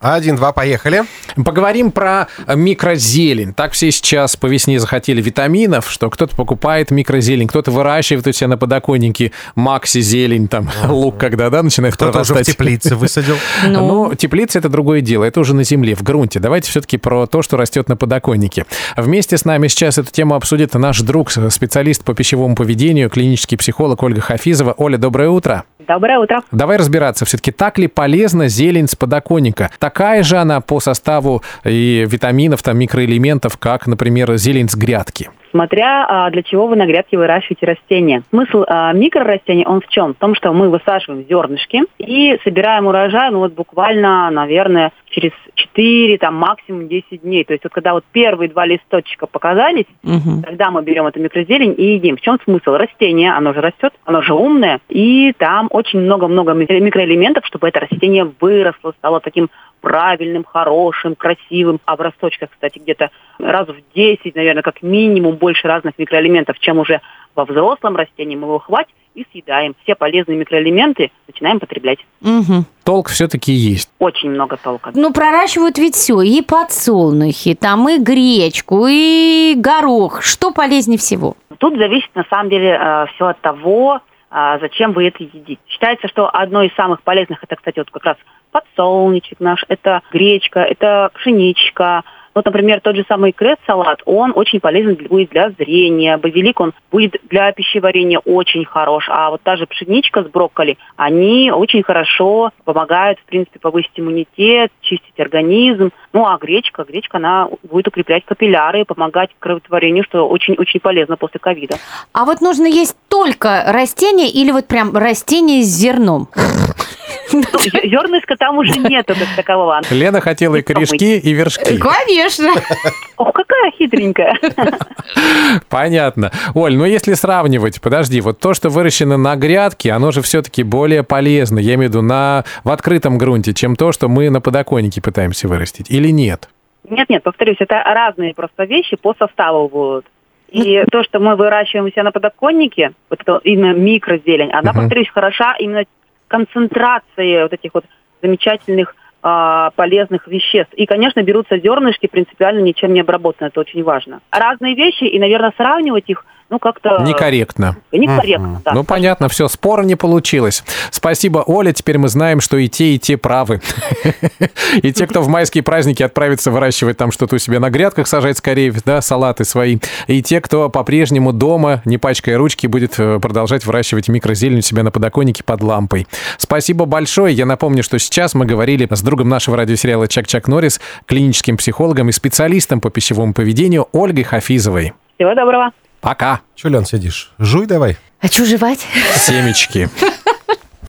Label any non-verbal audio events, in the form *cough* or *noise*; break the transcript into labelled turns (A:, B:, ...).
A: Один-два, поехали.
B: Поговорим про микрозелень. Так все сейчас по весне захотели витаминов, что кто-то покупает микрозелень, кто-то выращивает у себя на подоконнике макси-зелень, там, *laughs* лук когда, да, начинает
A: Кто-то уже в
B: прорастать.
A: теплице *laughs* высадил.
B: Ну, теплица это другое дело, это уже на земле, в грунте. Давайте все-таки про то, что растет на подоконнике. Вместе с нами сейчас эту тему обсудит наш друг, специалист по пищевому поведению, клинический психолог Ольга Хафизова. Оля, доброе утро.
C: Доброе утро.
B: Давай разбираться, все-таки так ли полезна зелень с подоконника? Такая же она по составу и витаминов, там, микроэлементов, как, например, зелень с грядки?
C: Смотря а, для чего вы на грядке выращиваете растения. Смысл а, микрорастений, он в чем? В том, что мы высаживаем зернышки и собираем урожай, ну вот буквально, наверное, через 4, там максимум 10 дней. То есть вот когда вот первые два листочка показались, тогда мы берем эту микрозелень и едим. В чем смысл? Растение, оно же растет, оно же умное, и там очень много-много микро- микроэлементов, чтобы это растение выросло, стало таким правильным, хорошим, красивым. А в росточках, кстати, где-то раз в 10, наверное, как минимум больше разных микроэлементов, чем уже во взрослом растении. Мы его хватит и съедаем. Все полезные микроэлементы начинаем потреблять.
D: Мгм.
B: Толк все-таки есть.
C: Очень много толка.
D: Ну, проращивают ведь все, и подсолнухи, там и гречку, и горох. Что полезнее всего?
C: Тут зависит на самом деле все от того, а, зачем вы это едите. Считается, что одно из самых полезных это, кстати, вот как раз подсолнечник наш, это гречка, это пшеничка. Вот, например, тот же самый крет-салат, он очень полезен будет для зрения. Базилик, он будет для пищеварения очень хорош. А вот та же пшеничка с брокколи, они очень хорошо помогают, в принципе, повысить иммунитет, чистить организм. Ну, а гречка, гречка, она будет укреплять капилляры, помогать кроветворению, что очень-очень полезно после ковида.
D: А вот нужно есть только растения или вот прям растения с зерном? *laughs*
C: Ну, Зернышка там уже нету как такового.
B: Лена хотела и корешки, и вершки.
D: Конечно.
C: Ох, какая хитренькая. *laughs*
B: Понятно. Оль, ну если сравнивать, подожди, вот то, что выращено на грядке, оно же все-таки более полезно, я имею в виду, на, в открытом грунте, чем то, что мы на подоконнике пытаемся вырастить, или нет?
C: Нет-нет, повторюсь, это разные просто вещи по составу будут. И то, что мы выращиваем у себя на подоконнике, вот это именно микрозелень, она,
B: Мгм.
C: повторюсь, хороша именно концентрацией вот этих вот замечательных а, полезных веществ. И, конечно, берутся зернышки принципиально ничем не обработанные, это очень важно. Разные вещи, и, наверное, сравнивать их, ну, как-то...
B: Некорректно.
C: Некорректно, да.
B: Ну, понятно, все, спора не получилось. Спасибо, Оля. Теперь мы знаем, что и те, и те правы. *laughs* И те, кто в майские праздники отправится выращивать там что-то у себя на грядках, сажать скорее, да, салаты свои. И те, кто по-прежнему дома, не пачкая ручки, будет э, продолжать выращивать микрозелень у себя на подоконнике под лампой. Спасибо большое. Я напомню, что сейчас мы говорили с другом нашего радиосериала «Чак-Чак Норрис», клиническим психологом и специалистом по пищевому поведению Ольгой Хафизовой.
C: Всего доброго.
B: Пока.
A: Че, Лен, сидишь? Жуй давай.
D: А что жевать?
B: Семечки. *laughs*